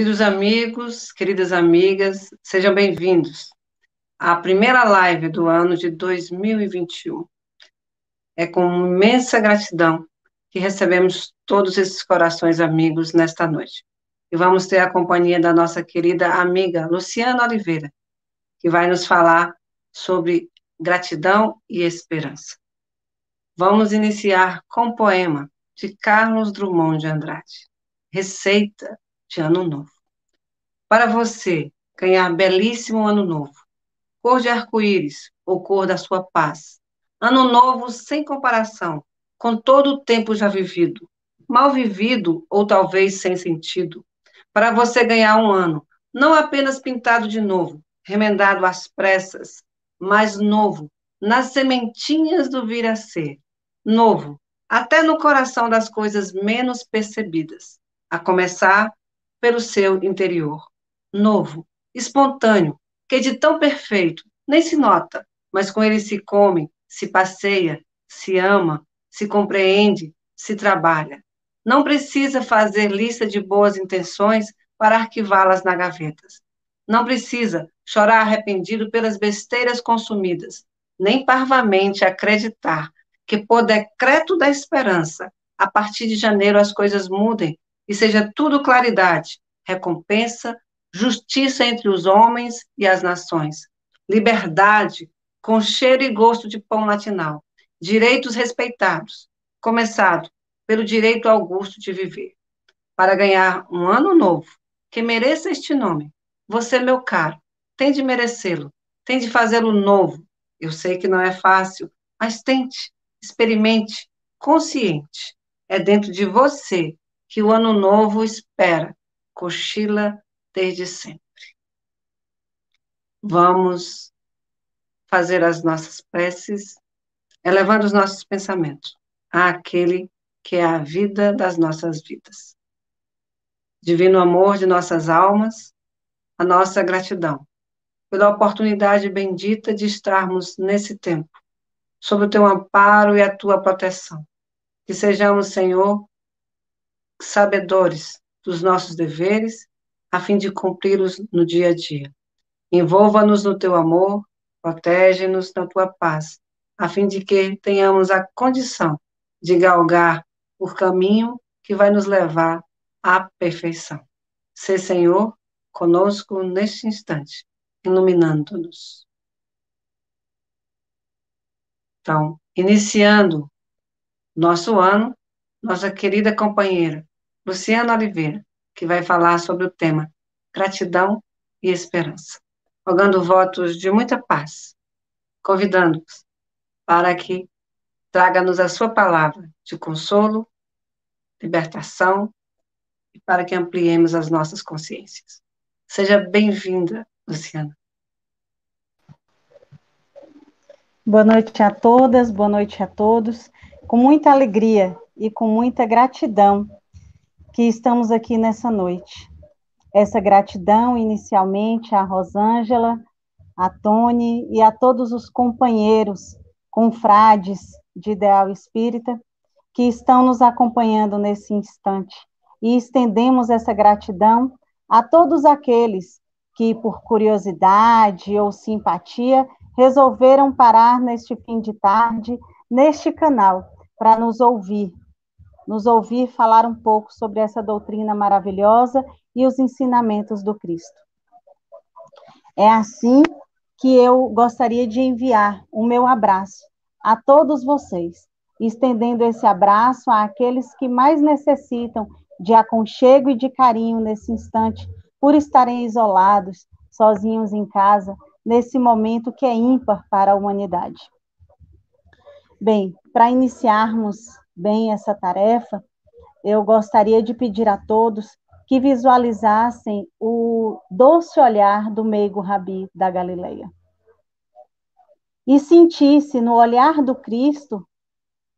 Queridos amigos, queridas amigas, sejam bem-vindos à primeira live do ano de 2021. É com imensa gratidão que recebemos todos esses corações amigos nesta noite. E vamos ter a companhia da nossa querida amiga Luciana Oliveira, que vai nos falar sobre gratidão e esperança. Vamos iniciar com o poema de Carlos Drummond de Andrade, Receita de Ano Novo. Para você ganhar belíssimo Ano Novo, cor de arco-íris ou cor da sua paz, Ano Novo sem comparação com todo o tempo já vivido, mal vivido ou talvez sem sentido, para você ganhar um ano, não apenas pintado de novo, remendado às pressas, mas novo, nas sementinhas do vir a ser, novo, até no coração das coisas menos percebidas, a começar pelo seu interior, novo, espontâneo, que de tão perfeito nem se nota, mas com ele se come, se passeia, se ama, se compreende, se trabalha. Não precisa fazer lista de boas intenções para arquivá-las na gaveta. Não precisa chorar arrependido pelas besteiras consumidas, nem parvamente acreditar que, por decreto da esperança, a partir de janeiro as coisas mudem e seja tudo claridade, recompensa, justiça entre os homens e as nações, liberdade, com cheiro e gosto de pão latinal, direitos respeitados, começado pelo direito ao gosto de viver. Para ganhar um ano novo, que mereça este nome, você, meu caro, tem de merecê-lo, tem de fazê-lo novo. Eu sei que não é fácil, mas tente, experimente, consciente. É dentro de você que o ano novo espera, cochila desde sempre. Vamos fazer as nossas preces, elevando os nossos pensamentos àquele que é a vida das nossas vidas. Divino amor de nossas almas, a nossa gratidão pela oportunidade bendita de estarmos nesse tempo, sob o teu amparo e a tua proteção. Que sejamos, Senhor, sabedores dos nossos deveres, a fim de cumpri-los no dia a dia. Envolva-nos no teu amor, protege-nos na tua paz, a fim de que tenhamos a condição de galgar o caminho que vai nos levar à perfeição. Ser Senhor conosco neste instante, iluminando-nos. Então, iniciando nosso ano, nossa querida companheira, Luciana Oliveira, que vai falar sobre o tema gratidão e esperança, rogando votos de muita paz, convidando-os para que traga-nos a sua palavra de consolo, libertação e para que ampliemos as nossas consciências. Seja bem-vinda, Luciana. Boa noite a todas, boa noite a todos. Com muita alegria e com muita gratidão que estamos aqui nessa noite. Essa gratidão inicialmente à Rosângela, a Tony e a todos os companheiros, confrades de Ideal Espírita que estão nos acompanhando nesse instante. E estendemos essa gratidão a todos aqueles que, por curiosidade ou simpatia, resolveram parar neste fim de tarde, neste canal, para nos ouvir, nos ouvir falar um pouco sobre essa doutrina maravilhosa e os ensinamentos do Cristo. É assim que eu gostaria de enviar o meu abraço a todos vocês, estendendo esse abraço àqueles que mais necessitam de aconchego e de carinho nesse instante, por estarem isolados, sozinhos em casa, nesse momento que é ímpar para a humanidade. Bem, para iniciarmos bem essa tarefa, eu gostaria de pedir a todos que visualizassem o doce olhar do meigo Rabi da Galileia. E sentisse no olhar do Cristo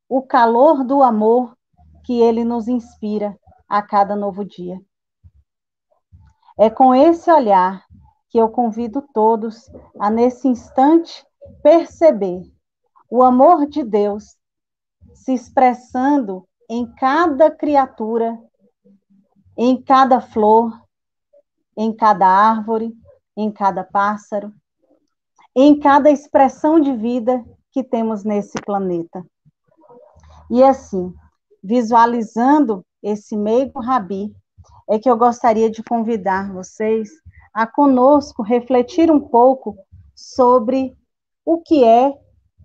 o calor do amor que ele nos inspira a cada novo dia. É com esse olhar que eu convido todos a, nesse instante, perceber o amor de Deus se expressando em cada criatura, em cada flor, em cada árvore, em cada pássaro, em cada expressão de vida que temos nesse planeta. E assim, visualizando esse meigo rabi, é que eu gostaria de convidar vocês a conosco refletir um pouco sobre o que é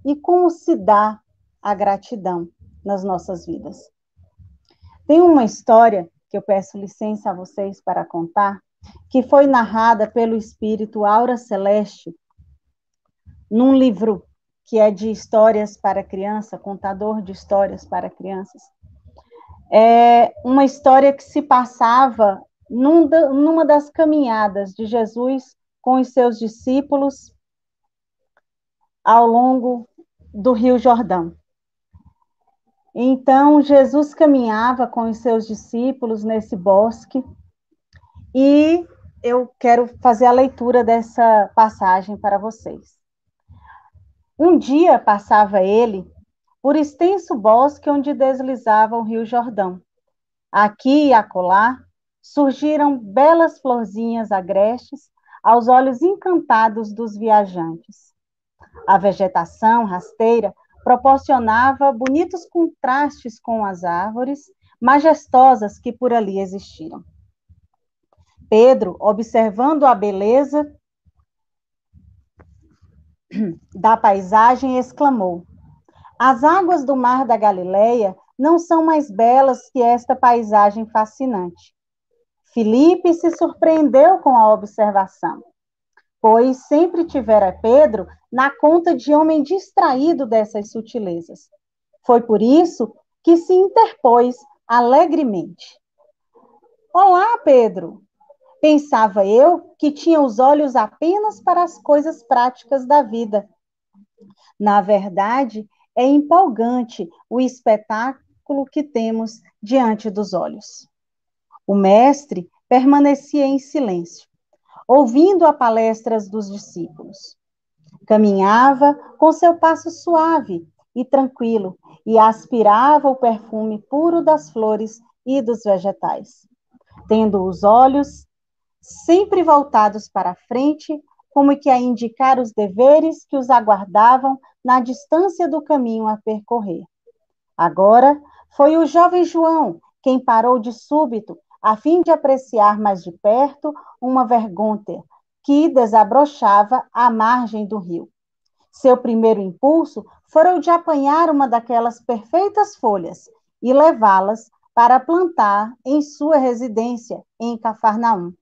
e como se dá a gratidão nas nossas vidas. Tem uma história que eu peço licença a vocês para contar, que foi narrada pelo espírito Aura Celeste num livro que é de histórias para criança, contador de histórias para crianças. É uma história que se passava num, numa das caminhadas de Jesus com os seus discípulos ao longo do Rio Jordão. Então, Jesus caminhava com os seus discípulos nesse bosque e eu quero fazer a leitura dessa passagem para vocês. Um dia passava ele por extenso bosque onde deslizava o Rio Jordão. Aqui e acolá surgiram belas florzinhas agrestes aos olhos encantados dos viajantes. A vegetação rasteira proporcionava bonitos contrastes com as árvores majestosas que por ali existiam. Pedro, observando a beleza da paisagem, exclamou: As águas do mar da Galileia não são mais belas que esta paisagem fascinante. Filipe se surpreendeu com a observação, pois sempre tivera Pedro na conta de homem distraído dessas sutilezas. Foi por isso que se interpôs alegremente. Olá, Pedro! Pensava eu que tinha os olhos apenas para as coisas práticas da vida. Na verdade, é empolgante o espetáculo que temos diante dos olhos. O mestre permanecia em silêncio, ouvindo a palestras dos discípulos. Caminhava com seu passo suave e tranquilo e aspirava o perfume puro das flores e dos vegetais, tendo os olhos sempre voltados para a frente, como que a indicar os deveres que os aguardavam na distância do caminho a percorrer. Agora foi o jovem João quem parou de súbito, a fim de apreciar mais de perto uma vergonha que desabrochava à margem do rio. Seu primeiro impulso foi o de apanhar uma daquelas perfeitas folhas e levá-las para plantar em sua residência em Cafarnaum.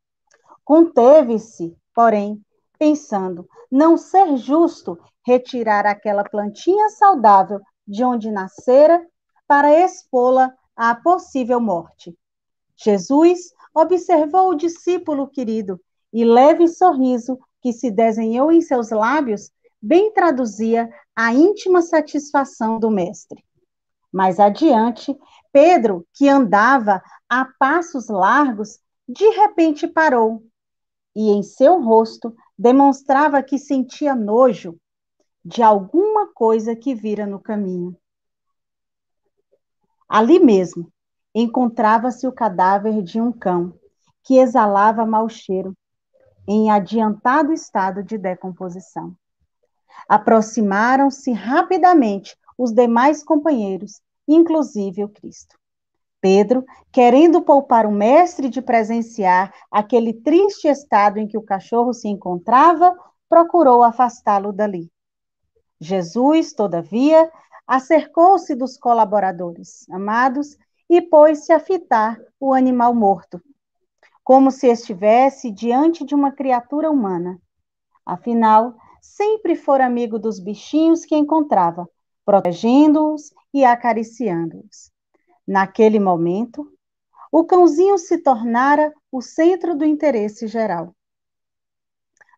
Conteve-se, porém, pensando não ser justo retirar aquela plantinha saudável de onde nascera para expô-la à possível morte. Jesus observou o discípulo querido e leve sorriso que se desenhou em seus lábios bem traduzia a íntima satisfação do mestre. Mais adiante, Pedro, que andava a passos largos, de repente parou e em seu rosto demonstrava que sentia nojo de alguma coisa que vira no caminho. Ali mesmo encontrava-se o cadáver de um cão que exalava mau cheiro em adiantado estado de decomposição. Aproximaram-se rapidamente os demais companheiros, inclusive o Cristo. Pedro, querendo poupar o mestre de presenciar aquele triste estado em que o cachorro se encontrava, procurou afastá-lo dali. Jesus, todavia, acercou-se dos colaboradores amados e pôs-se a fitar o animal morto, como se estivesse diante de uma criatura humana. Afinal, sempre fora amigo dos bichinhos que encontrava, protegendo-os e acariciando-os. Naquele momento, o cãozinho se tornara o centro do interesse geral.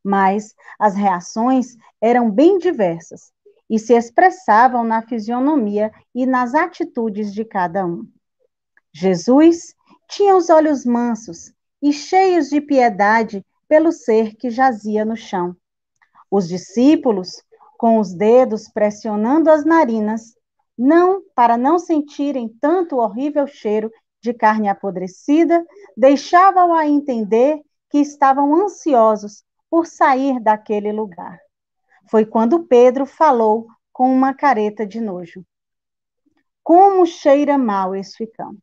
Mas as reações eram bem diversas e se expressavam na fisionomia e nas atitudes de cada um. Jesus tinha os olhos mansos, e cheios de piedade pelo ser que jazia no chão. Os discípulos, com os dedos pressionando as narinas, não para não sentirem tanto horrível cheiro de carne apodrecida, deixavam a entender que estavam ansiosos por sair daquele lugar. Foi quando Pedro falou com uma careta de nojo. Como cheira mal esse ficão.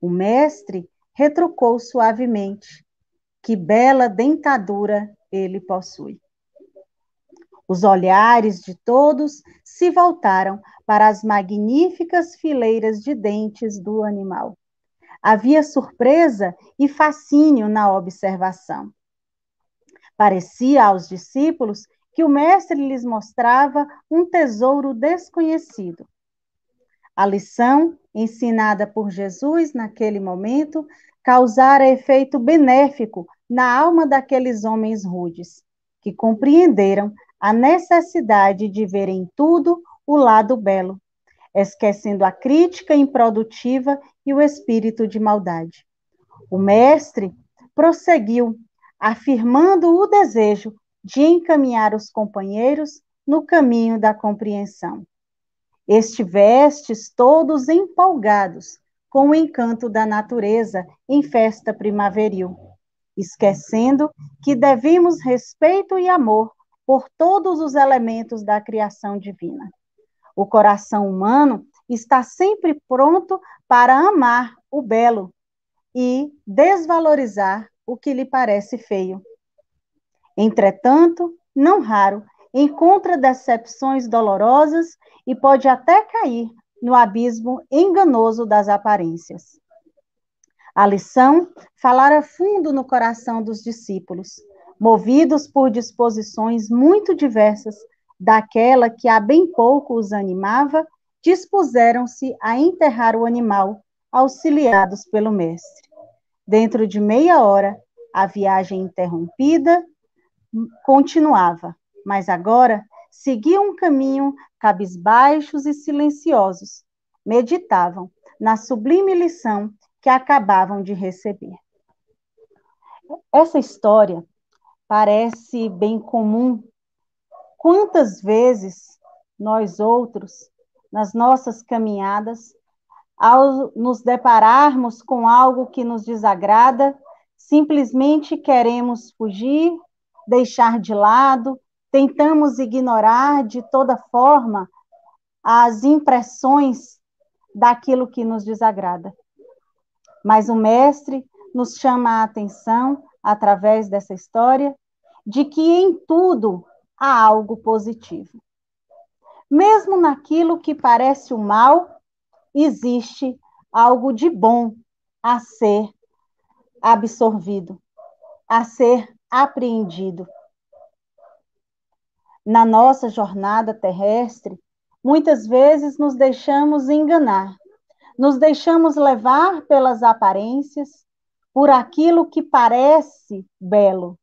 O mestre retrucou suavemente: Que bela dentadura ele possui. Os olhares de todos se voltaram para as magníficas fileiras de dentes do animal. Havia surpresa e fascínio na observação. Parecia aos discípulos que o mestre lhes mostrava um tesouro desconhecido. A lição ensinada por Jesus naquele momento causara efeito benéfico na alma daqueles homens rudes, que compreenderam a necessidade de ver em tudo o lado belo, esquecendo a crítica improdutiva e o espírito de maldade. O mestre prosseguiu, afirmando o desejo de encaminhar os companheiros no caminho da compreensão. Estivestes todos empolgados com o encanto da natureza em festa primaveril, esquecendo que devemos respeito e amor por todos os elementos da criação divina. O coração humano está sempre pronto para amar o belo e desvalorizar o que lhe parece feio. Entretanto, não raro, encontra decepções dolorosas e pode até cair no abismo enganoso das aparências. A lição falara fundo no coração dos discípulos, movidos por disposições muito diversas daquela que há bem pouco os animava, dispuseram-se a enterrar o animal, auxiliados pelo mestre. Dentro de meia hora, a viagem interrompida continuava, mas agora seguiam um caminho cabisbaixos e silenciosos. Meditavam na sublime lição que acabavam de receber. Essa história parece bem comum. Quantas vezes nós outros, nas nossas caminhadas, ao nos depararmos com algo que nos desagrada, simplesmente queremos fugir, deixar de lado, tentamos ignorar de toda forma as impressões daquilo que nos desagrada. Mas o mestre nos chama a atenção através dessa história de que em tudo há algo positivo. Mesmo naquilo que parece o mal, existe algo de bom a ser absorvido, a ser apreendido. Na nossa jornada terrestre, muitas vezes nos deixamos enganar, nos deixamos levar pelas aparências, por aquilo que parece belo,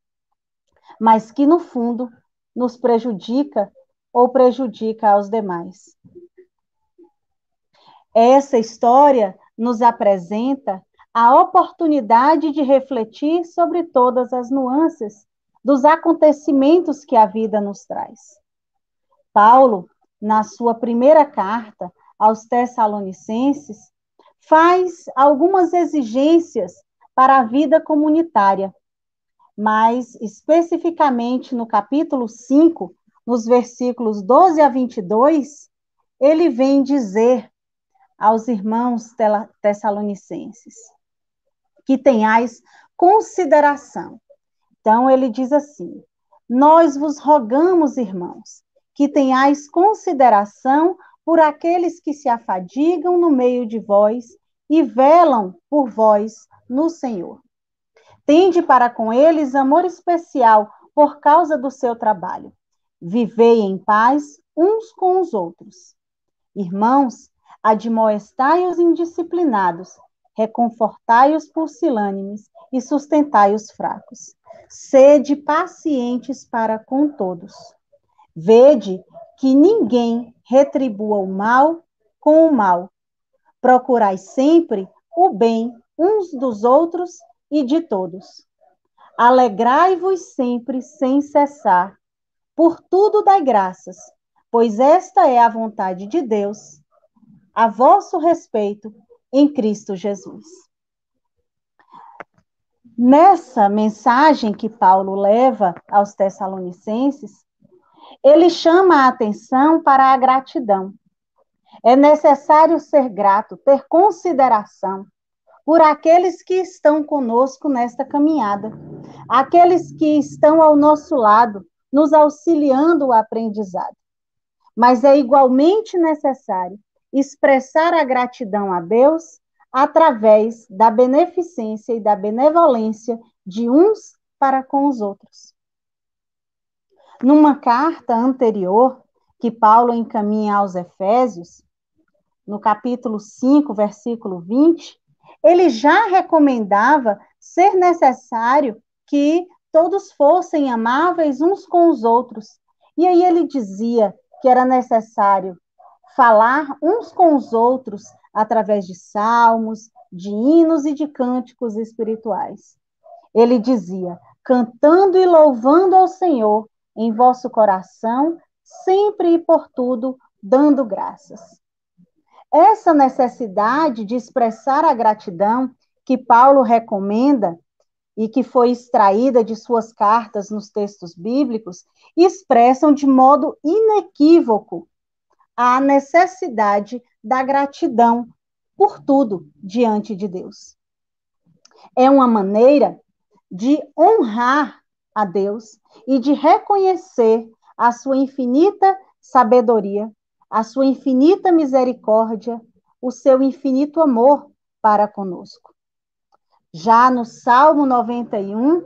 mas que no fundo nos prejudica ou prejudica aos demais. Essa história nos apresenta a oportunidade de refletir sobre todas as nuances dos acontecimentos que a vida nos traz. Paulo, na sua primeira carta aos Tessalonicenses, faz algumas exigências para a vida comunitária, mas especificamente no capítulo 5, nos versículos 12 a 22, ele vem dizer aos irmãos tessalonicenses que tenhais consideração. Então, ele diz assim: Nós vos rogamos, irmãos, que tenhais consideração por aqueles que se afadigam no meio de vós e velam por vós no Senhor. Tende para com eles amor especial por causa do seu trabalho. Vivei em paz uns com os outros. Irmãos, admoestai os indisciplinados, reconfortai os pusilânimes e sustentai os fracos. Sede pacientes para com todos. Vede que ninguém retribua o mal com o mal. Procurai sempre o bem uns dos outros e de todos. Alegrai-vos sempre sem cessar. Por tudo dai graças, pois esta é a vontade de Deus, a vosso respeito, em Cristo Jesus. Nessa mensagem que Paulo leva aos Tessalonicenses, ele chama a atenção para a gratidão. É necessário ser grato, ter consideração por aqueles que estão conosco nesta caminhada, aqueles que estão ao nosso lado, nos auxiliando o aprendizado. Mas é igualmente necessário expressar a gratidão a Deus através da beneficência e da benevolência de uns para com os outros. Numa carta anterior que Paulo encaminha aos Efésios, no capítulo 5, versículo 20, ele já recomendava ser necessário que todos fossem amáveis uns com os outros. E aí ele dizia que era necessário falar uns com os outros através de salmos, de hinos e de cânticos espirituais. Ele dizia: cantando e louvando ao Senhor em vosso coração, sempre e por tudo, dando graças. Essa necessidade de expressar a gratidão que Paulo recomenda e que foi extraída de suas cartas nos textos bíblicos, expressam de modo inequívoco a necessidade da gratidão por tudo diante de Deus. É uma maneira de honrar a Deus e de reconhecer a sua infinita sabedoria, a sua infinita misericórdia, o seu infinito amor para conosco. Já no Salmo 91,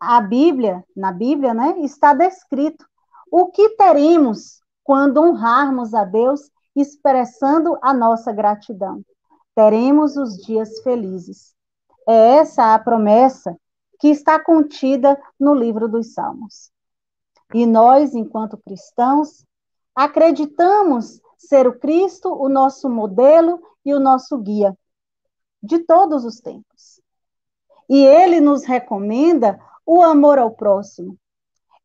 a Bíblia, na Bíblia, né, está descrito o que teremos quando honrarmos a Deus expressando a nossa gratidão. Teremos os dias felizes. É essa a promessa que está contida no livro dos Salmos. E nós, enquanto cristãos, acreditamos ser o Cristo o nosso modelo e o nosso guia de todos os tempos. E ele nos recomenda o amor ao próximo.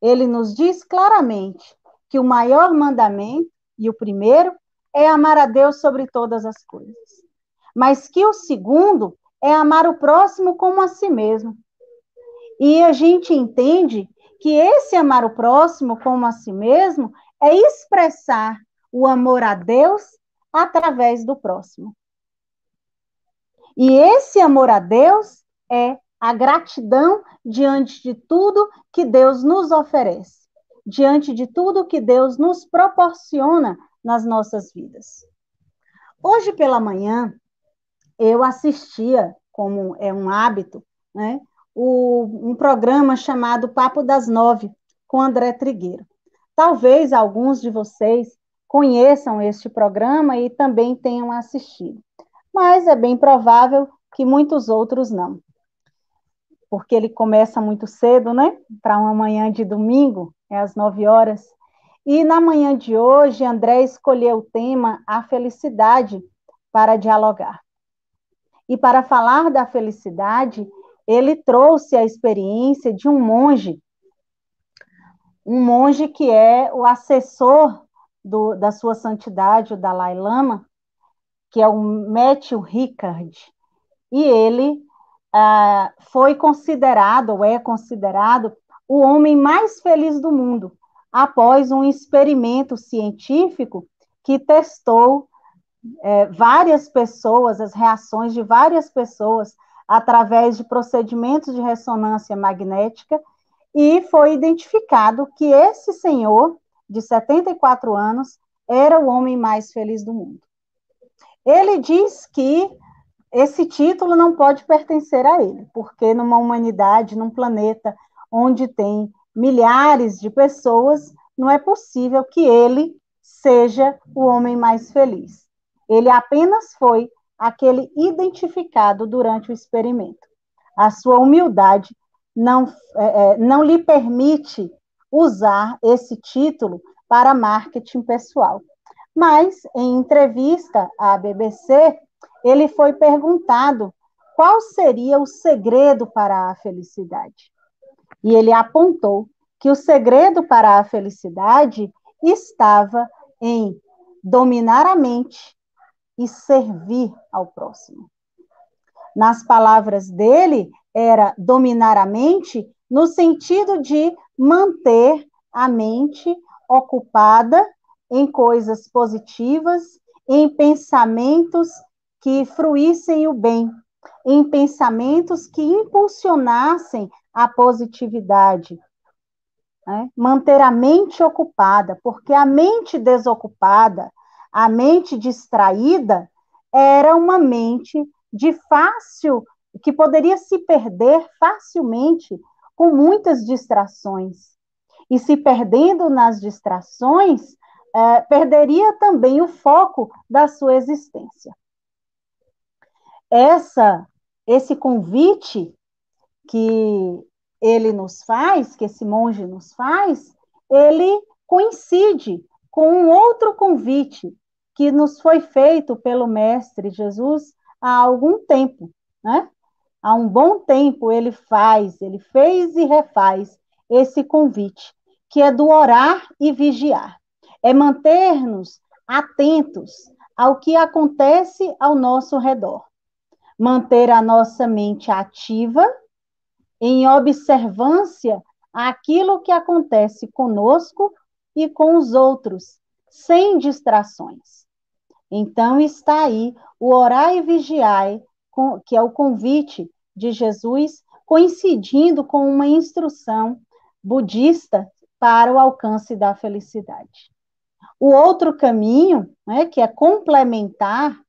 Ele nos diz claramente que o maior mandamento, e o primeiro, é amar a Deus sobre todas as coisas. Mas que o segundo é amar o próximo como a si mesmo. E a gente entende que esse amar o próximo como a si mesmo é expressar o amor a Deus através do próximo. E esse amor a Deus é a gratidão diante de tudo que Deus nos oferece, diante de tudo que Deus nos proporciona nas nossas vidas. Hoje pela manhã, eu assistia, como é um hábito, né, o, um programa chamado Papo das Nove, com André Trigueiro. Talvez alguns de vocês conheçam este programa e também tenham assistido, mas é bem provável que muitos outros não. Porque ele começa muito cedo, né? Para uma manhã de domingo, é às nove horas. E na manhã de hoje, André escolheu o tema a felicidade para dialogar. E para falar da felicidade, ele trouxe a experiência de um monge, um monge que é o assessor do, da sua santidade, o Dalai Lama, que é o Matthew Ricard. E ele ah, foi considerado, ou é considerado, o homem mais feliz do mundo após um experimento científico que testou é, várias pessoas, as reações de várias pessoas através de procedimentos de ressonância magnética, e foi identificado que esse senhor, de 74 anos, era o homem mais feliz do mundo. Ele diz que esse título não pode pertencer a ele, porque numa humanidade, num planeta onde tem milhares de pessoas, não é possível que ele seja o homem mais feliz. Ele apenas foi aquele identificado durante o experimento. A sua humildade não, é, é não lhe permite usar esse título para marketing pessoal. Mas, em entrevista à BBC, ele foi perguntado qual seria o segredo para a felicidade. E ele apontou que o segredo para a felicidade estava em dominar a mente e servir ao próximo. Nas palavras dele, era dominar a mente no sentido de manter a mente ocupada em coisas positivas, em pensamentos que fruíssem o bem, em pensamentos que impulsionassem a positividade. Né? Manter a mente ocupada, porque a mente desocupada, a mente distraída, era uma mente de fácil, que poderia se perder facilmente com muitas distrações. E se perdendo nas distrações, é, perderia também o foco da sua existência. Essa, esse convite que ele nos faz, que esse monge nos faz, ele coincide com um outro convite que nos foi feito pelo Mestre Jesus há algum tempo, né? Há um bom tempo ele faz, ele fez e refaz esse convite, que é do orar e vigiar. É manter-nos atentos ao que acontece ao nosso redor. Manter a nossa mente ativa em observância àquilo que acontece conosco e com os outros, sem distrações. Então está aí o orar e vigiar, que é o convite de Jesus, coincidindo com uma instrução budista para o alcance da felicidade. O outro caminho, né, que é complementar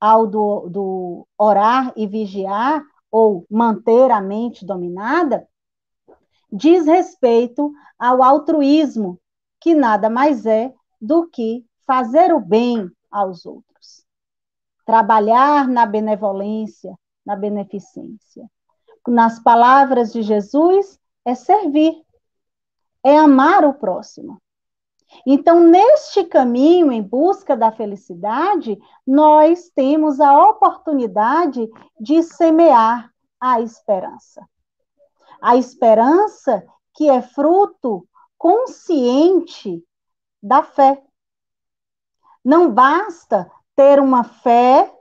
ao do, do orar e vigiar, ou manter a mente dominada, diz respeito ao altruísmo, que nada mais é do que fazer o bem aos outros. Trabalhar na benevolência, na beneficência. Nas palavras de Jesus, é servir, é amar o próximo. Então, neste caminho em busca da felicidade, nós temos a oportunidade de semear a esperança. A esperança que é fruto consciente da fé. Não basta ter uma fé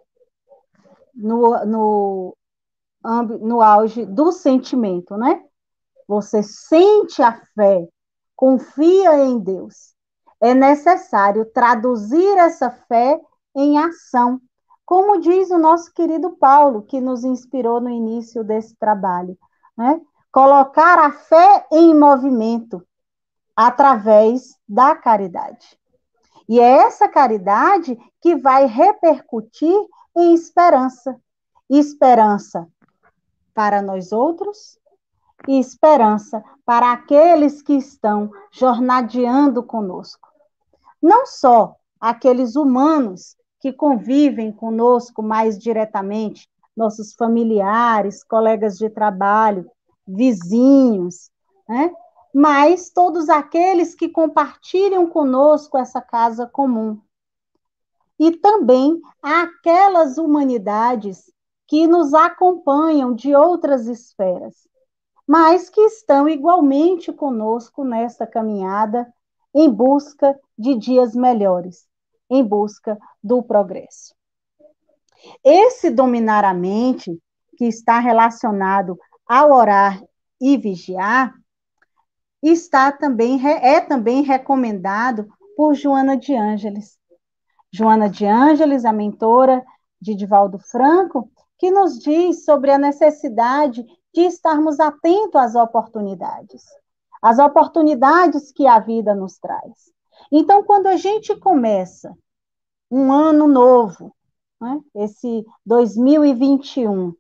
no, no, no auge do sentimento, né? Você sente a fé, confia em Deus é necessário traduzir essa fé em ação, como diz o nosso querido Paulo, que nos inspirou no início desse trabalho. Né? Colocar a fé em movimento através da caridade. E é essa caridade que vai repercutir em esperança. Esperança para nós outros e esperança para aqueles que estão jornadeando conosco não só aqueles humanos que convivem conosco mais diretamente, nossos familiares, colegas de trabalho, vizinhos, né? mas todos aqueles que compartilham conosco essa casa comum. E também aquelas humanidades que nos acompanham de outras esferas, mas que estão igualmente conosco nessa caminhada em busca de dias melhores, em busca do progresso. Esse dominar a mente, que está relacionado ao orar e vigiar, está também é também recomendado por Joana de Ângeles. Joana de Ângeles, a mentora de Divaldo Franco, que nos diz sobre a necessidade de estarmos atentos às oportunidades as oportunidades que a vida nos traz. Então, quando a gente começa um ano novo, né, esse 2021,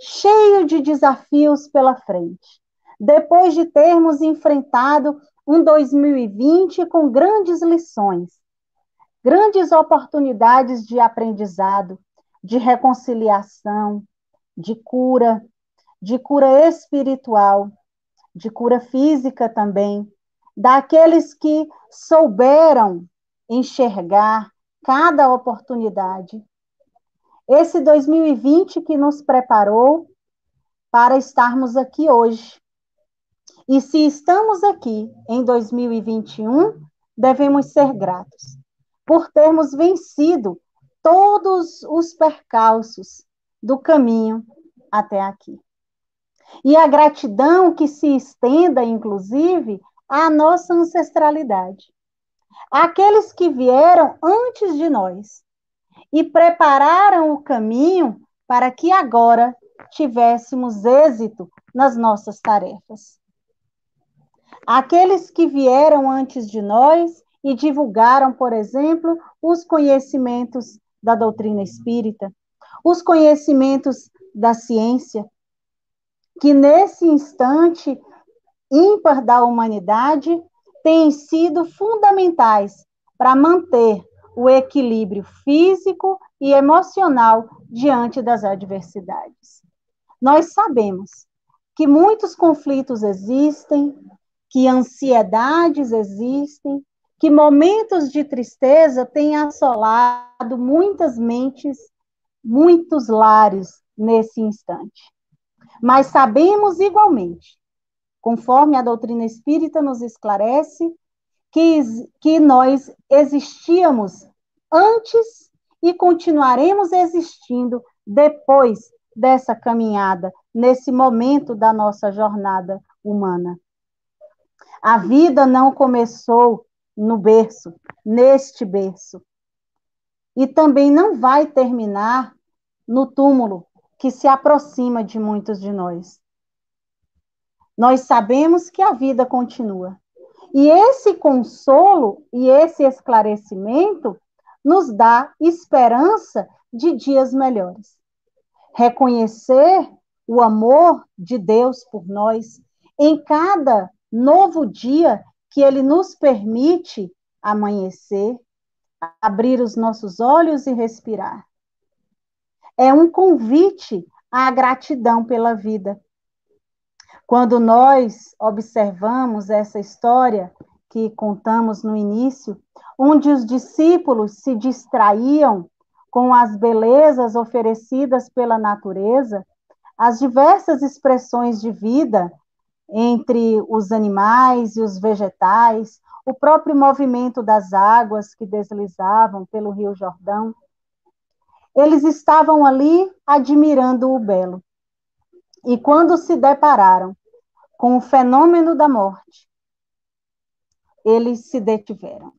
cheio de desafios pela frente, depois de termos enfrentado um 2020 com grandes lições, grandes oportunidades de aprendizado, de reconciliação, de cura, de cura espiritual, de cura física também, daqueles que souberam enxergar cada oportunidade. Esse 2020 que nos preparou para estarmos aqui hoje. E se estamos aqui em 2021, devemos ser gratos por termos vencido todos os percalços do caminho até aqui. E a gratidão que se estenda, inclusive, à nossa ancestralidade. Aqueles que vieram antes de nós e prepararam o caminho para que agora tivéssemos êxito nas nossas tarefas. Aqueles que vieram antes de nós e divulgaram, por exemplo, os conhecimentos da doutrina espírita, os conhecimentos da ciência, que nesse instante ímpar da humanidade têm sido fundamentais para manter o equilíbrio físico e emocional diante das adversidades. Nós sabemos que muitos conflitos existem, que ansiedades existem, que momentos de tristeza têm assolado muitas mentes, muitos lares nesse instante. Mas sabemos igualmente, conforme a doutrina espírita nos esclarece, que, que nós existíamos antes e continuaremos existindo depois dessa caminhada, nesse momento da nossa jornada humana. A vida não começou no berço, neste berço. E também não vai terminar no túmulo que se aproxima de muitos de nós. Nós sabemos que a vida continua. E esse consolo e esse esclarecimento nos dá esperança de dias melhores. Reconhecer o amor de Deus por nós em cada novo dia que ele nos permite amanhecer, abrir os nossos olhos e respirar. É um convite à gratidão pela vida. Quando nós observamos essa história que contamos no início, onde os discípulos se distraíam com as belezas oferecidas pela natureza, as diversas expressões de vida entre os animais e os vegetais, o próprio movimento das águas que deslizavam pelo Rio Jordão. Eles estavam ali admirando o belo. E quando se depararam com o fenômeno da morte, eles se detiveram.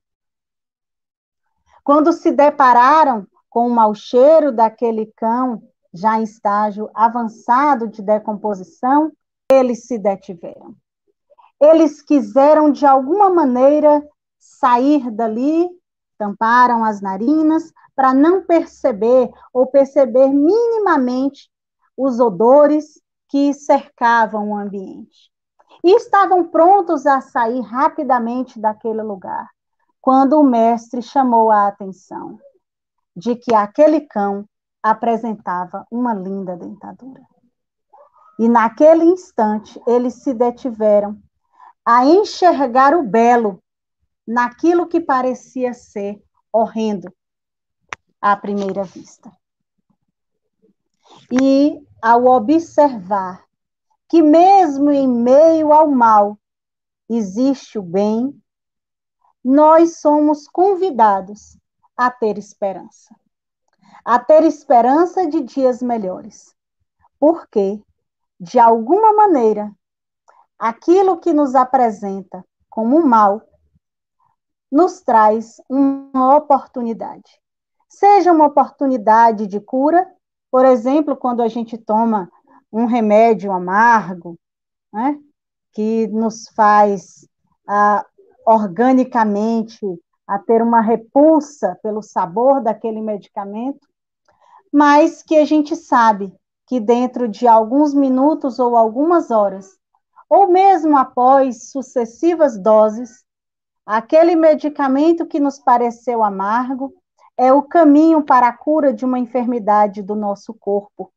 Quando se depararam com o mau cheiro daquele cão já em estágio avançado de decomposição, eles se detiveram. Eles quiseram, de alguma maneira, sair dali, tamparam as narinas, para não perceber ou perceber minimamente os odores que cercavam o ambiente. E estavam prontos a sair rapidamente daquele lugar, quando o mestre chamou a atenção de que aquele cão apresentava uma linda dentadura. E naquele instante, eles se detiveram a enxergar o belo naquilo que parecia ser horrendo à primeira vista. E ao observar que, mesmo em meio ao mal, existe o bem, nós somos convidados a ter esperança. A ter esperança de dias melhores. Por quê? de alguma maneira, aquilo que nos apresenta como mal nos traz uma oportunidade. Seja uma oportunidade de cura, por exemplo, quando a gente toma um remédio amargo, né, que nos faz ah, organicamente a ter uma repulsa pelo sabor daquele medicamento, mas que a gente sabe que dentro de alguns minutos ou algumas horas, ou mesmo após sucessivas doses, aquele medicamento que nos pareceu amargo é o caminho para a cura de uma enfermidade do nosso corpo.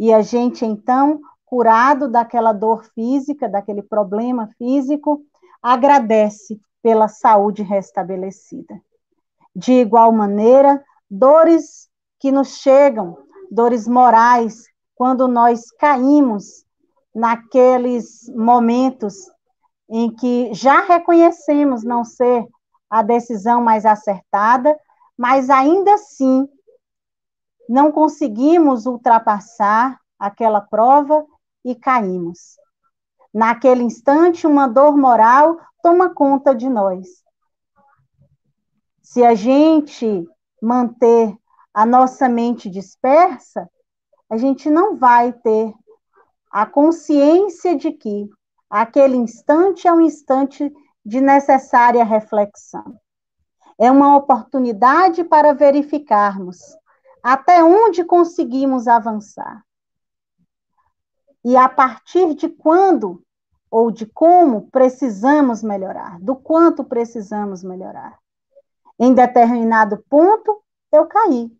E a gente, então, curado daquela dor física, daquele problema físico, agradece pela saúde restabelecida. De igual maneira, dores que nos chegam, dores morais, quando nós caímos naqueles momentos em que já reconhecemos não ser a decisão mais acertada, mas ainda assim não conseguimos ultrapassar aquela prova e caímos. Naquele instante, uma dor moral toma conta de nós. Se a gente manter a nossa mente dispersa, a gente não vai ter a consciência de que aquele instante é um instante de necessária reflexão. É uma oportunidade para verificarmos até onde conseguimos avançar. E a partir de quando ou de como precisamos melhorar, do quanto precisamos melhorar. Em determinado ponto, eu caí.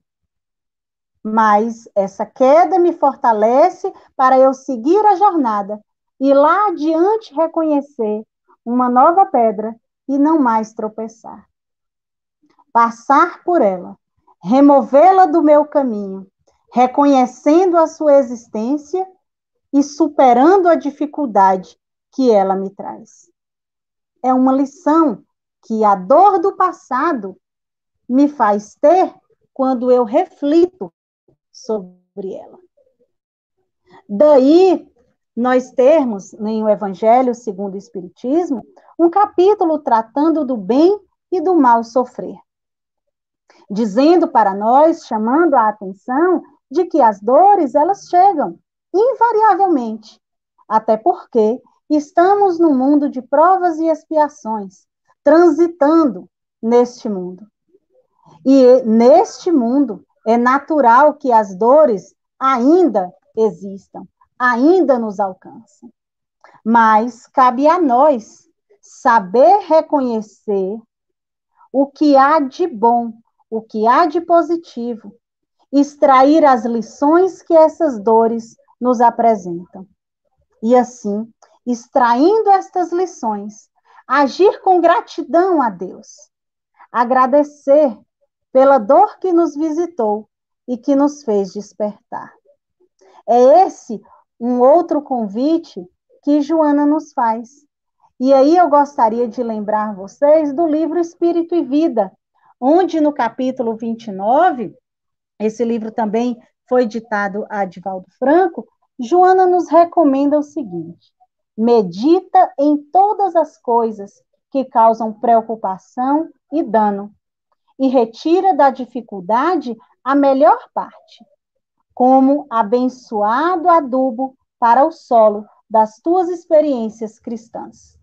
Mas essa queda me fortalece para eu seguir a jornada e lá adiante reconhecer uma nova pedra e não mais tropeçar. Passar por ela, removê-la do meu caminho, reconhecendo a sua existência e superando a dificuldade que ela me traz. É uma lição que a dor do passado me faz ter quando eu reflito sobre ela. Daí nós termos em o Evangelho segundo o Espiritismo um capítulo tratando do bem e do mal sofrer, dizendo para nós, chamando a atenção de que as dores elas chegam invariavelmente, até porque estamos no mundo de provas e expiações, transitando neste mundo. E neste mundo é natural que as dores ainda existam, ainda nos alcançam. Mas cabe a nós saber reconhecer o que há de bom, o que há de positivo, extrair as lições que essas dores nos apresentam. E assim, extraindo estas lições, agir com gratidão a Deus, agradecer pela dor que nos visitou e que nos fez despertar. É esse um outro convite que Joana nos faz. E aí eu gostaria de lembrar vocês do livro Espírito e Vida, onde no capítulo 29, esse livro também foi ditado a Divaldo Franco, Joana nos recomenda o seguinte: medita em todas as coisas que causam preocupação e dano, e retira da dificuldade a melhor parte, como abençoado adubo para o solo das tuas experiências cristãs.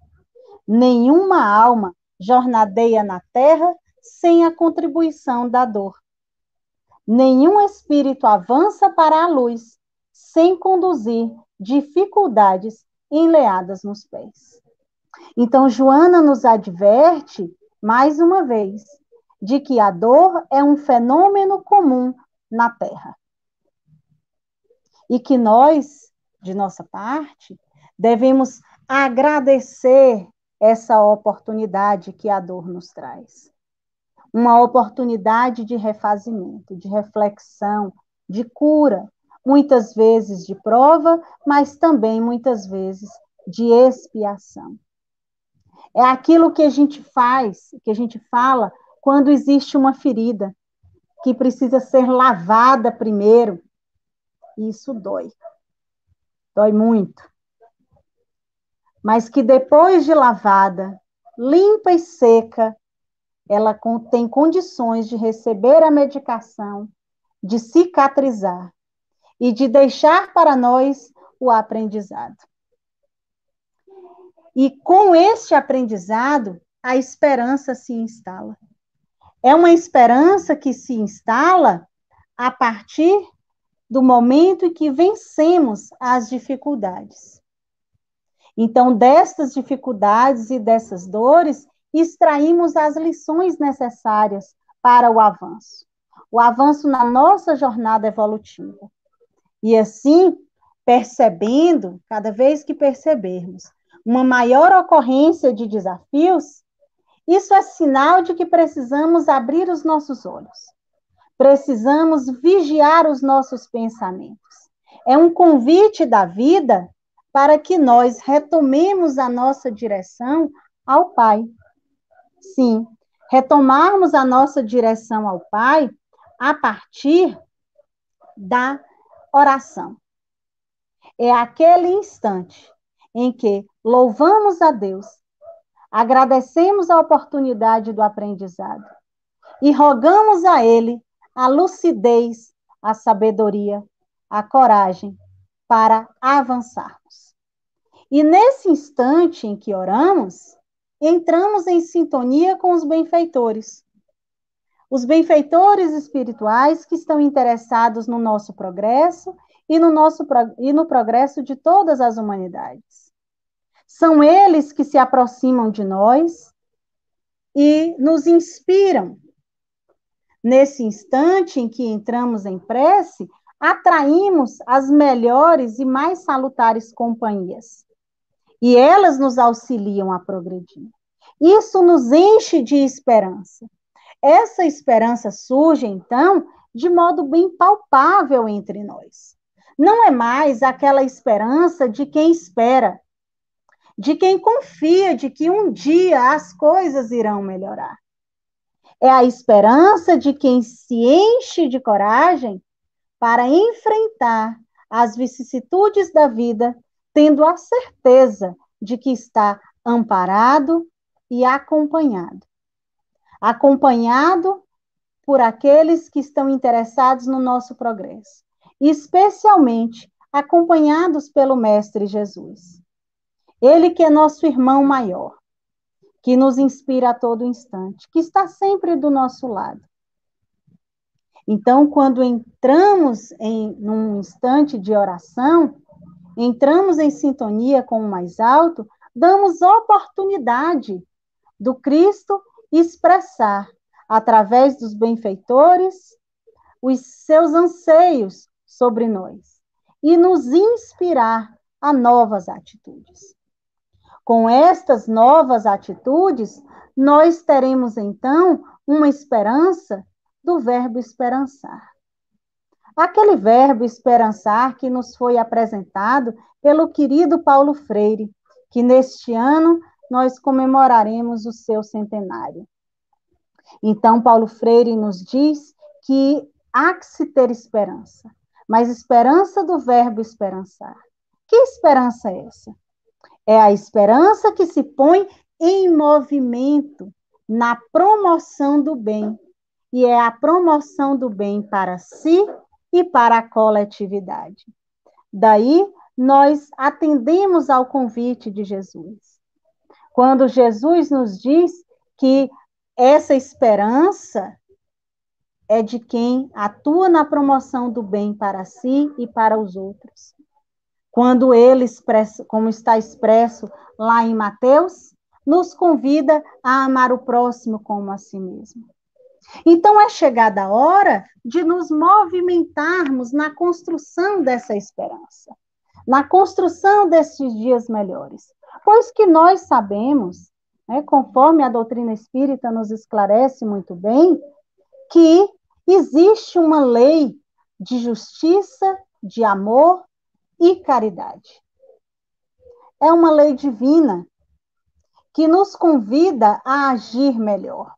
Nenhuma alma jornadeia na terra sem a contribuição da dor. Nenhum espírito avança para a luz sem conduzir dificuldades enleadas nos pés. Então, Joana nos adverte, mais uma vez, de que a dor é um fenômeno comum na Terra. E que nós, de nossa parte, devemos agradecer essa oportunidade que a dor nos traz. Uma oportunidade de refazimento, de reflexão, de cura, muitas vezes de prova, mas também muitas vezes de expiação. É aquilo que a gente faz, que a gente fala quando existe uma ferida que precisa ser lavada primeiro. Isso dói. Dói muito. Mas que depois de lavada, limpa e seca, ela tem condições de receber a medicação, de cicatrizar e de deixar para nós o aprendizado. E com este aprendizado, a esperança se instala. É uma esperança que se instala a partir do momento em que vencemos as dificuldades. Então, destas dificuldades e dessas dores, extraímos as lições necessárias para o avanço. O avanço na nossa jornada evolutiva. E assim, percebendo, cada vez que percebermos uma maior ocorrência de desafios, isso é sinal de que precisamos abrir os nossos olhos. Precisamos vigiar os nossos pensamentos. É um convite da vida para que nós retomemos a nossa direção ao Pai. Sim, retomarmos a nossa direção ao Pai a partir da oração. é aquele instante em que louvamos a Deus, agradecemos a oportunidade do aprendizado e rogamos a Ele a lucidez, a sabedoria, a coragem para avançarmos. E nesse instante em que oramos, entramos em sintonia com os benfeitores. Os benfeitores espirituais que estão interessados no nosso progresso e no, nosso, e no progresso de todas as humanidades. São eles que se aproximam de nós e nos inspiram. Nesse instante em que entramos em prece, atraímos as melhores e mais salutares companhias. E elas nos auxiliam a progredir. Isso nos enche de esperança. Essa esperança surge, então, de modo bem palpável entre nós. Não é mais aquela esperança de quem espera, de quem confia de que um dia as coisas irão melhorar. É a esperança de quem se enche de coragem para enfrentar as vicissitudes da vida, tendo a certeza de que está amparado e acompanhado. Acompanhado por aqueles que estão interessados no nosso progresso especialmente acompanhados pelo Mestre Jesus. Ele que é nosso irmão maior, que nos inspira a todo instante, que está sempre do nosso lado. Então, quando entramos em num instante de oração, entramos em sintonia com o mais alto, damos oportunidade do Cristo expressar através dos benfeitores os seus anseios sobre nós e nos inspirar a novas atitudes. Com estas novas atitudes, nós teremos então uma esperança do verbo esperançar. Aquele verbo esperançar que nos foi apresentado pelo querido Paulo Freire, que neste ano nós comemoraremos o seu centenário. Então, Paulo Freire nos diz que há que se ter esperança mas esperança do verbo esperançar. Que esperança é essa? É a esperança que se põe em movimento na promoção do bem, e é a promoção do bem para si e para a coletividade. Daí, nós atendemos ao convite de Jesus. Quando Jesus nos diz que essa esperança é de quem atua na promoção do bem para si e para os outros. Quando ele expressa, como está expresso lá em Mateus, nos convida a amar o próximo como a si mesmo. Então é chegada a hora de nos movimentarmos na construção dessa esperança, na construção desses dias melhores. Pois que nós sabemos, né, conforme a doutrina espírita nos esclarece muito bem, que existe uma lei de justiça, de amor e caridade. É uma lei divina que nos convida a agir melhor.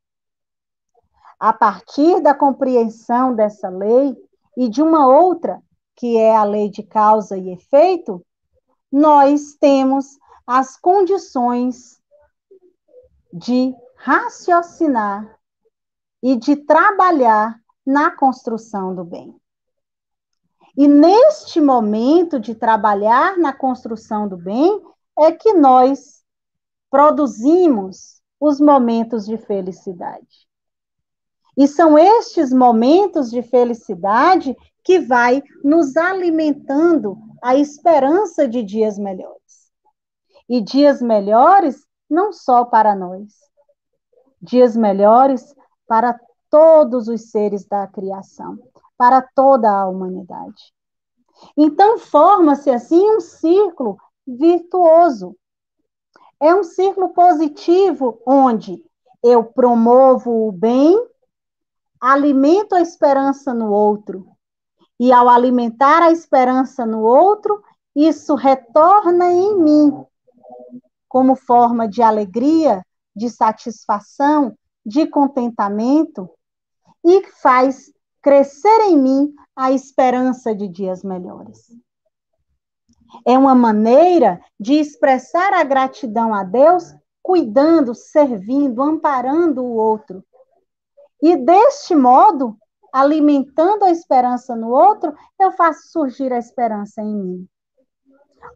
A partir da compreensão dessa lei e de uma outra, que é a lei de causa e efeito, nós temos as condições de raciocinar e de trabalhar na construção do bem. E neste momento de trabalhar na construção do bem, é que nós produzimos os momentos de felicidade. E são estes momentos de felicidade que vai nos alimentando a esperança de dias melhores. E dias melhores não só para nós, dias melhores para todos os seres da criação, para toda a humanidade. Então, forma-se assim um círculo virtuoso. É um círculo positivo onde eu promovo o bem, alimento a esperança no outro. E ao alimentar a esperança no outro, isso retorna em mim como forma de alegria, de satisfação, de contentamento, e faz crescer em mim a esperança de dias melhores. É uma maneira de expressar a gratidão a Deus, cuidando, servindo, amparando o outro. E deste modo, alimentando a esperança no outro, eu faço surgir a esperança em mim.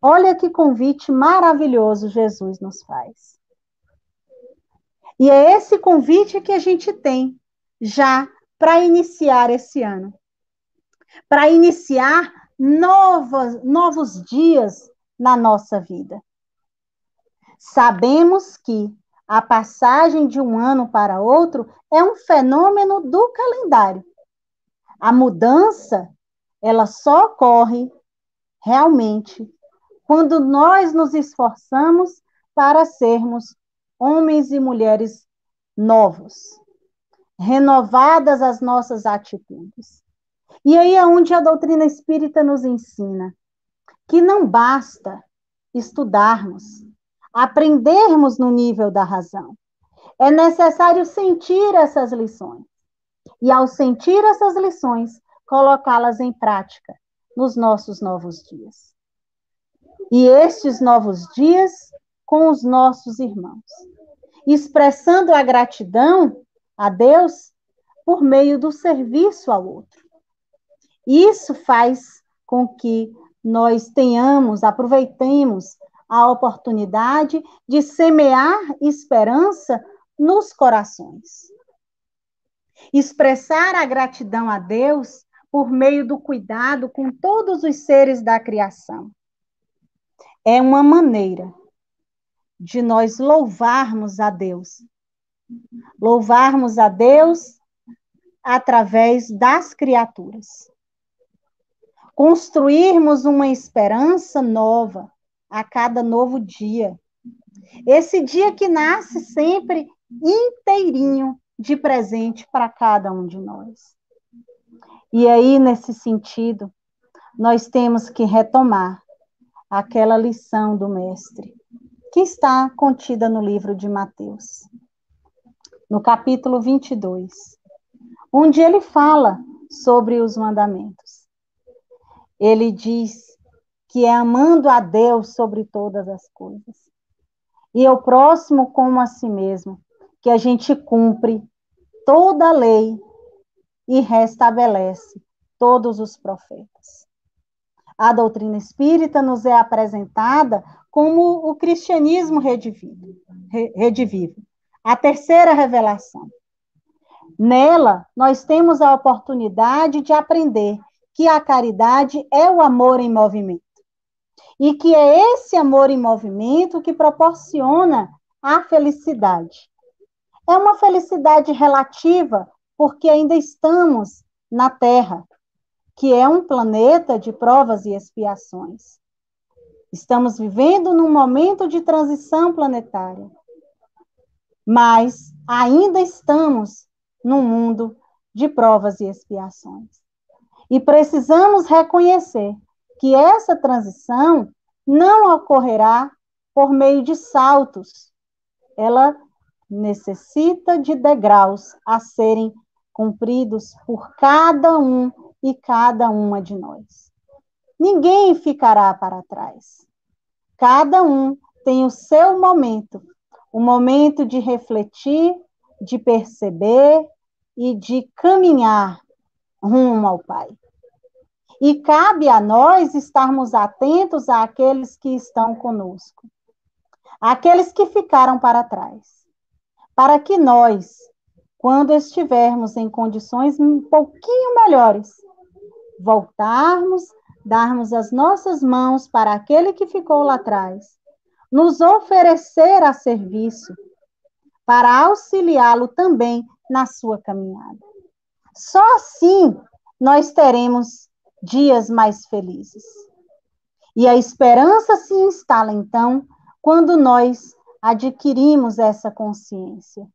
Olha que convite maravilhoso Jesus nos faz. E é esse convite que a gente tem já para iniciar esse ano. Para iniciar novos, novos dias na nossa vida. Sabemos que a passagem de um ano para outro é um fenômeno do calendário. A mudança, ela só ocorre realmente quando nós nos esforçamos para sermos homens e mulheres novos, renovadas as nossas atitudes. E aí é onde a doutrina espírita nos ensina que não basta estudarmos, aprendermos no nível da razão. É necessário sentir essas lições. E ao sentir essas lições, colocá-las em prática nos nossos novos dias. E estes novos dias com os nossos irmãos, expressando a gratidão a Deus por meio do serviço ao outro. Isso faz com que nós tenhamos, aproveitemos a oportunidade de semear esperança nos corações. Expressar a gratidão a Deus por meio do cuidado com todos os seres da criação. É uma maneira de nós louvarmos a Deus. Louvarmos a Deus através das criaturas. Construirmos uma esperança nova a cada novo dia. Esse dia que nasce sempre inteirinho de presente para cada um de nós. E aí, nesse sentido, nós temos que retomar aquela lição do Mestre, que está contida no livro de Mateus, no capítulo 22, onde ele fala sobre os mandamentos. Ele diz que é amando a Deus sobre todas as coisas. E o próximo como a si mesmo, que a gente cumpre toda a lei e restabelece todos os profetas. A doutrina espírita nos é apresentada como o cristianismo redivivo, redivivo a terceira revelação. Nela, nós temos a oportunidade de aprender que a caridade é o amor em movimento e que é esse amor em movimento que proporciona a felicidade. É uma felicidade relativa, porque ainda estamos na Terra, que é um planeta de provas e expiações. Estamos vivendo num momento de transição planetária, mas ainda estamos num mundo de provas e expiações. E precisamos reconhecer que essa transição não ocorrerá por meio de saltos. Ela necessita de degraus a serem cumpridos por cada um e cada uma de nós. Ninguém ficará para trás. Cada um tem o seu momento, o momento de refletir, de perceber e de caminhar rumo ao Pai. E cabe a nós estarmos atentos àqueles que estão conosco, àqueles que ficaram para trás, para que nós, quando estivermos em condições um pouquinho melhores, voltarmos, darmos as nossas mãos para aquele que ficou lá atrás, nos oferecer a serviço, para auxiliá-lo também na sua caminhada. Só assim nós teremos dias mais felizes. E a esperança se instala, então, quando nós adquirimos essa consciência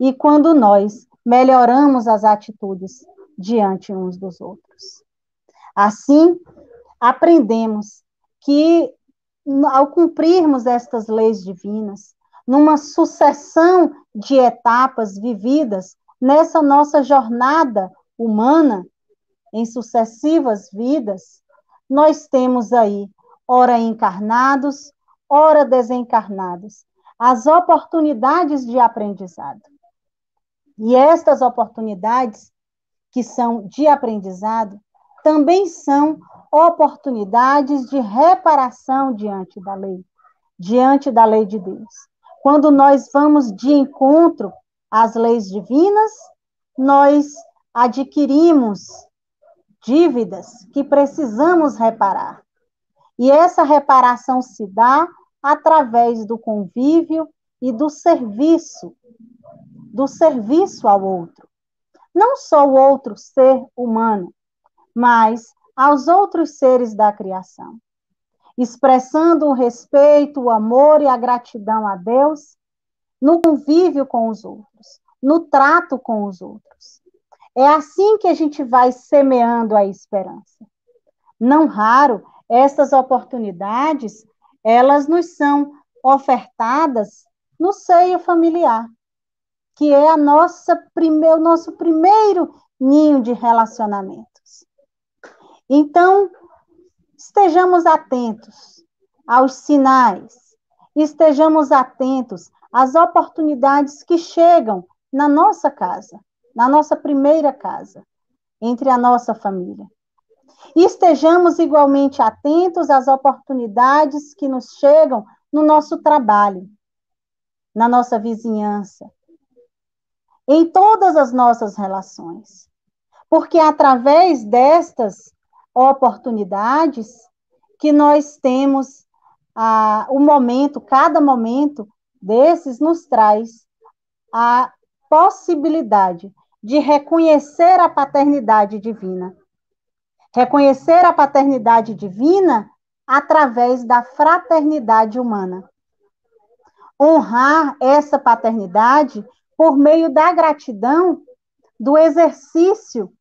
e quando nós melhoramos as atitudes diante uns dos outros. Assim, aprendemos que, ao cumprirmos estas leis divinas, numa sucessão de etapas vividas nessa nossa jornada humana, em sucessivas vidas, nós temos aí ora encarnados, ora desencarnados, as oportunidades de aprendizado. E estas oportunidades, que são de aprendizado, também são oportunidades de reparação diante da lei, diante da lei de Deus. Quando nós vamos de encontro às leis divinas, nós adquirimos dívidas que precisamos reparar. E essa reparação se dá através do convívio e do serviço, do serviço ao outro. Não só o outro ser humano, mas aos outros seres da criação, expressando o respeito, o amor e a gratidão a Deus no convívio com os outros, no trato com os outros. É assim que a gente vai semeando a esperança. Não raro, essas oportunidades, elas nos são ofertadas no seio familiar, que é a nossa prime o nosso primeiro ninho de relacionamento. Então, estejamos atentos aos sinais, estejamos atentos às oportunidades que chegam na nossa casa, na nossa primeira casa, entre a nossa família. E estejamos igualmente atentos às oportunidades que nos chegam no nosso trabalho, na nossa vizinhança, em todas as nossas relações. Porque através destas oportunidades que nós temos o momento, cada momento desses nos traz a possibilidade de reconhecer a paternidade divina. Reconhecer a paternidade divina através da fraternidade humana. Honrar essa paternidade por meio da gratidão, do exercício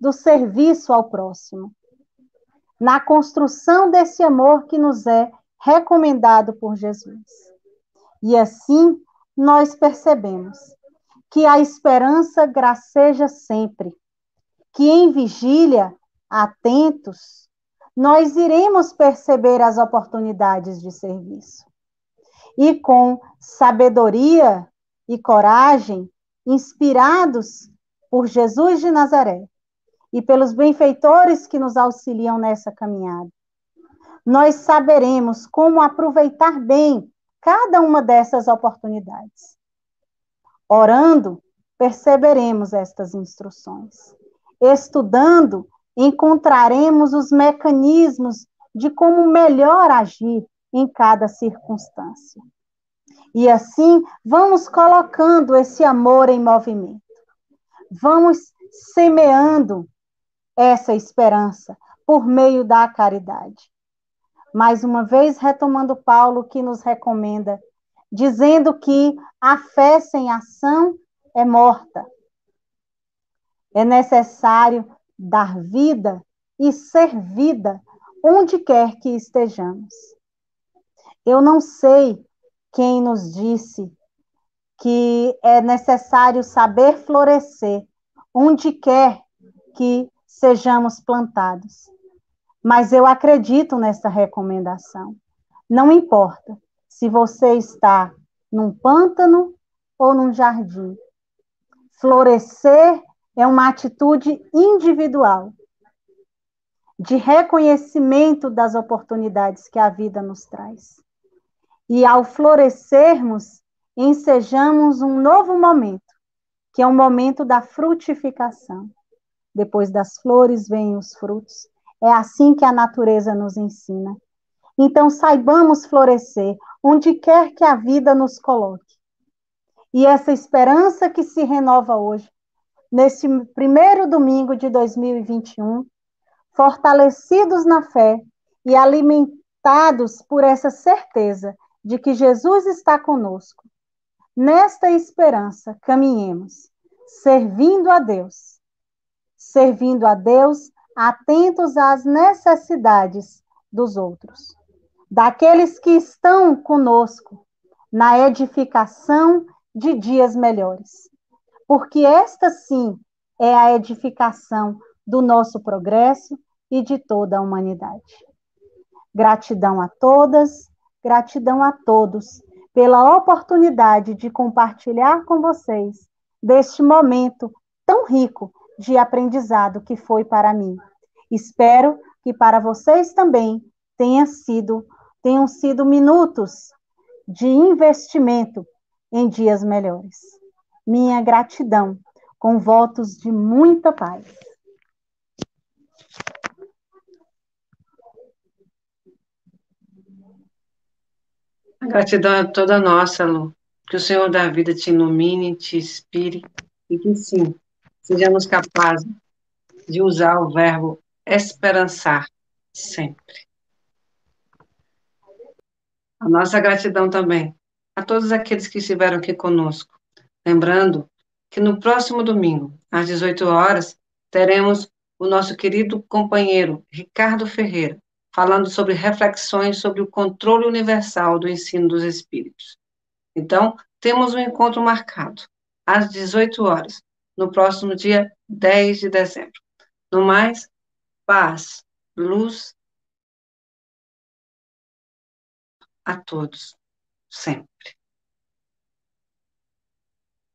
do serviço ao próximo na construção desse amor que nos é recomendado por Jesus. E assim nós percebemos que a esperança graceja sempre, que em vigília, atentos, nós iremos perceber as oportunidades de serviço. E com sabedoria e coragem, inspirados por Jesus de Nazaré, e pelos benfeitores que nos auxiliam nessa caminhada. Nós saberemos como aproveitar bem cada uma dessas oportunidades. Orando, perceberemos estas instruções. Estudando, encontraremos os mecanismos de como melhor agir em cada circunstância. E assim, vamos colocando esse amor em movimento. Vamos semeando essa esperança por meio da caridade. Mais uma vez, retomando Paulo, que nos recomenda, dizendo que a fé sem ação é morta. É necessário dar vida e ser vida onde quer que estejamos. Eu não sei quem nos disse que é necessário saber florescer onde quer que sejamos plantados. Mas eu acredito nessa recomendação. Não importa se você está num pântano ou num jardim. Florescer é uma atitude individual de reconhecimento das oportunidades que a vida nos traz. E ao florescermos, ensejamos um novo momento, que é o momento da frutificação. Depois das flores vêm os frutos. É assim que a natureza nos ensina. Então, saibamos florescer onde quer que a vida nos coloque. E essa esperança que se renova hoje, neste primeiro domingo de 2021, fortalecidos na fé e alimentados por essa certeza de que Jesus está conosco. Nesta esperança, caminhemos, servindo a Deus servindo a Deus, atentos às necessidades dos outros, daqueles que estão conosco na edificação de dias melhores. Porque esta sim é a edificação do nosso progresso e de toda a humanidade. Gratidão a todas, gratidão a todos pela oportunidade de compartilhar com vocês deste momento tão rico de aprendizado que foi para mim. Espero que para vocês também tenha sido, tenham sido minutos de investimento em dias melhores. Minha gratidão, com votos de muita paz. A gratidão é toda nossa, Lu. Que o Senhor da vida te ilumine, te inspire e que sim, sejamos capazes de usar o verbo esperançar sempre. A nossa gratidão também a todos aqueles que estiveram aqui conosco. Lembrando que no próximo domingo, às 18 horas, teremos o nosso querido companheiro Ricardo Ferreira, falando sobre reflexões sobre o controle universal do ensino dos espíritos. Então, temos um encontro marcado às 18 horas, no próximo dia 10 de dezembro. No mais, paz, luz a todos, sempre.